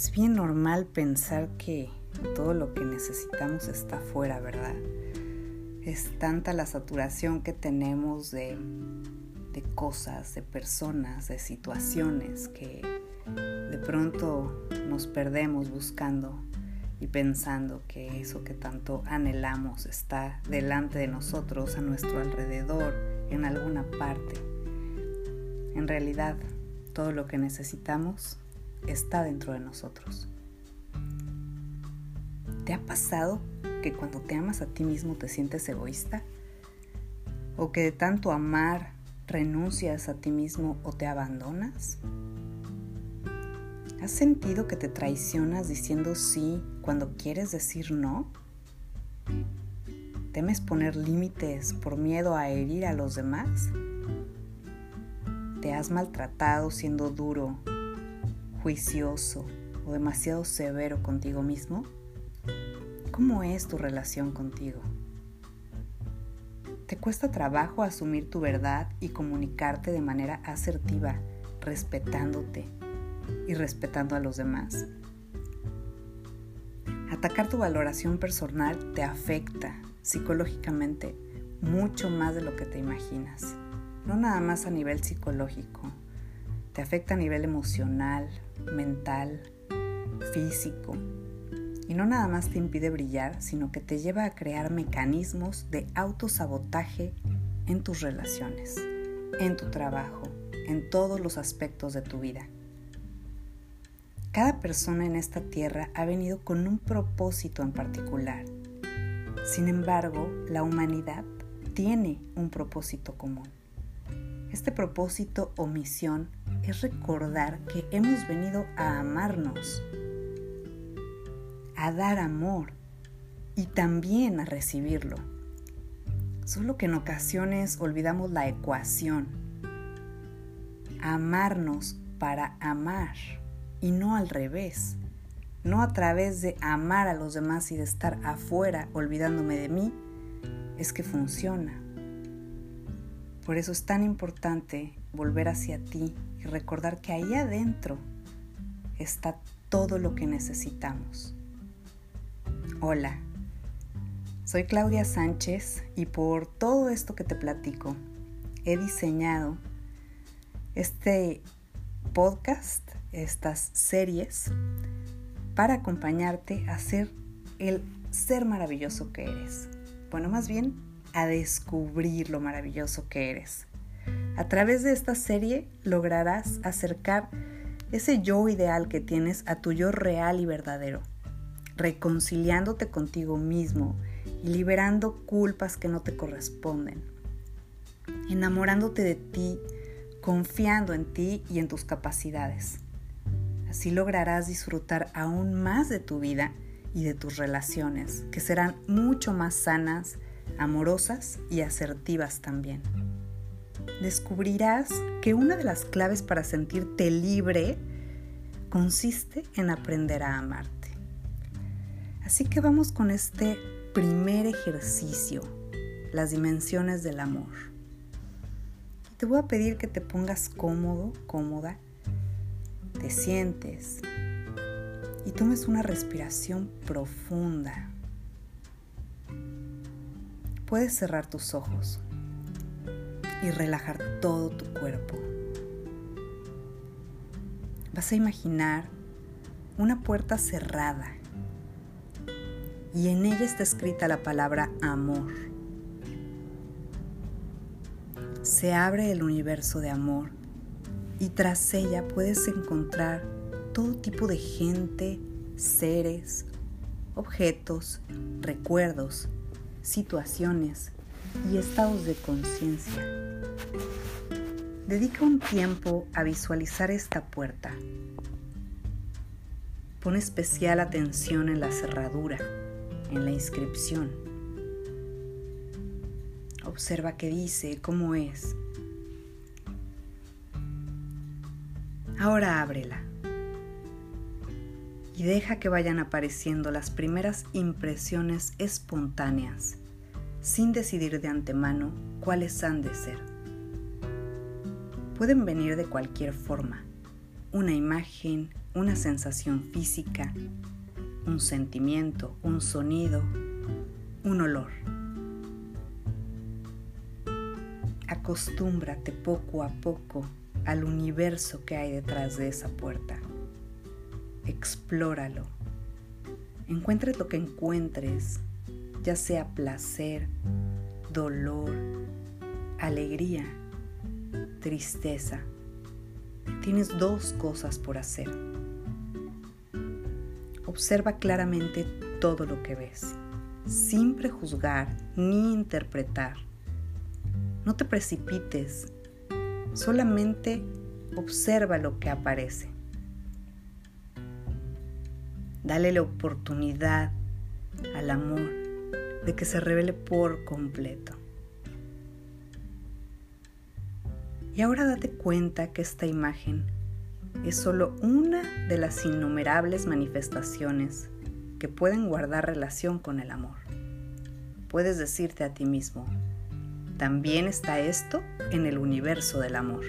Es bien normal pensar que todo lo que necesitamos está afuera, ¿verdad? Es tanta la saturación que tenemos de, de cosas, de personas, de situaciones que de pronto nos perdemos buscando y pensando que eso que tanto anhelamos está delante de nosotros, a nuestro alrededor, en alguna parte. En realidad, todo lo que necesitamos está dentro de nosotros. ¿Te ha pasado que cuando te amas a ti mismo te sientes egoísta? ¿O que de tanto amar renuncias a ti mismo o te abandonas? ¿Has sentido que te traicionas diciendo sí cuando quieres decir no? ¿Temes poner límites por miedo a herir a los demás? ¿Te has maltratado siendo duro, juicioso o demasiado severo contigo mismo? ¿Cómo es tu relación contigo? ¿Te cuesta trabajo asumir tu verdad y comunicarte de manera asertiva, respetándote y respetando a los demás? Atacar tu valoración personal te afecta psicológicamente mucho más de lo que te imaginas. No nada más a nivel psicológico, te afecta a nivel emocional, mental, físico. Y no nada más te impide brillar, sino que te lleva a crear mecanismos de autosabotaje en tus relaciones, en tu trabajo, en todos los aspectos de tu vida. Cada persona en esta tierra ha venido con un propósito en particular. Sin embargo, la humanidad tiene un propósito común. Este propósito o misión es recordar que hemos venido a amarnos, a dar amor y también a recibirlo. Solo que en ocasiones olvidamos la ecuación. Amarnos para amar y no al revés. No a través de amar a los demás y de estar afuera olvidándome de mí, es que funciona. Por eso es tan importante volver hacia ti y recordar que ahí adentro está todo lo que necesitamos. Hola, soy Claudia Sánchez y por todo esto que te platico, he diseñado este podcast estas series para acompañarte a ser el ser maravilloso que eres. Bueno, más bien a descubrir lo maravilloso que eres. A través de esta serie lograrás acercar ese yo ideal que tienes a tu yo real y verdadero, reconciliándote contigo mismo y liberando culpas que no te corresponden, enamorándote de ti, confiando en ti y en tus capacidades Así lograrás disfrutar aún más de tu vida y de tus relaciones, que serán mucho más sanas, amorosas y asertivas también. Descubrirás que una de las claves para sentirte libre consiste en aprender a amarte. Así que vamos con este primer ejercicio, las dimensiones del amor. Te voy a pedir que te pongas cómodo, cómoda te sientes y tomes una respiración profunda. Puedes cerrar tus ojos y relajar todo tu cuerpo. Vas a imaginar una puerta cerrada y en ella está escrita la palabra amor. Se abre el universo de amor y tras ella puedes encontrar todo tipo de gente, seres, objetos, recuerdos, situaciones y estados de conciencia. Dedica un tiempo a visualizar esta puerta. Pon especial atención en la cerradura, en la inscripción. Observa qué dice, cómo es, Ahora ábrela y deja que vayan apareciendo las primeras impresiones espontáneas, sin decidir de antemano cuáles han de ser. Pueden venir de cualquier forma, una imagen, una sensación física, un sentimiento, un sonido, un olor. Acostúmbrate poco a poco al universo que hay detrás de esa puerta. Explóralo. Encuentres lo que encuentres, ya sea placer, dolor, alegría, tristeza. Tienes dos cosas por hacer. Observa claramente todo lo que ves, sin prejuzgar ni interpretar. No te precipites, solamente observa lo que aparece. Dale la oportunidad al amor de que se revele por completo. Y ahora date cuenta que esta imagen es solo una de las innumerables manifestaciones que pueden guardar relación con el amor. Puedes decirte a ti mismo, también está esto en el universo del amor.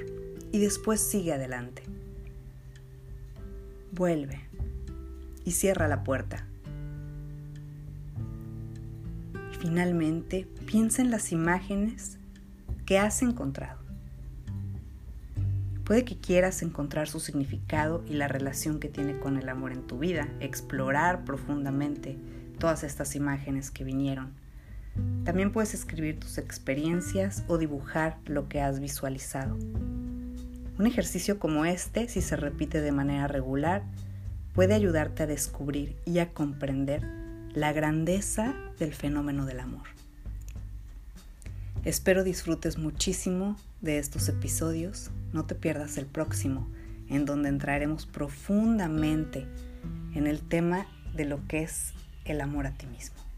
Y después sigue adelante. Vuelve y cierra la puerta. Y finalmente piensa en las imágenes que has encontrado. Puede que quieras encontrar su significado y la relación que tiene con el amor en tu vida, explorar profundamente todas estas imágenes que vinieron. También puedes escribir tus experiencias o dibujar lo que has visualizado. Un ejercicio como este, si se repite de manera regular, puede ayudarte a descubrir y a comprender la grandeza del fenómeno del amor. Espero disfrutes muchísimo de estos episodios. No te pierdas el próximo, en donde entraremos profundamente en el tema de lo que es el amor a ti mismo.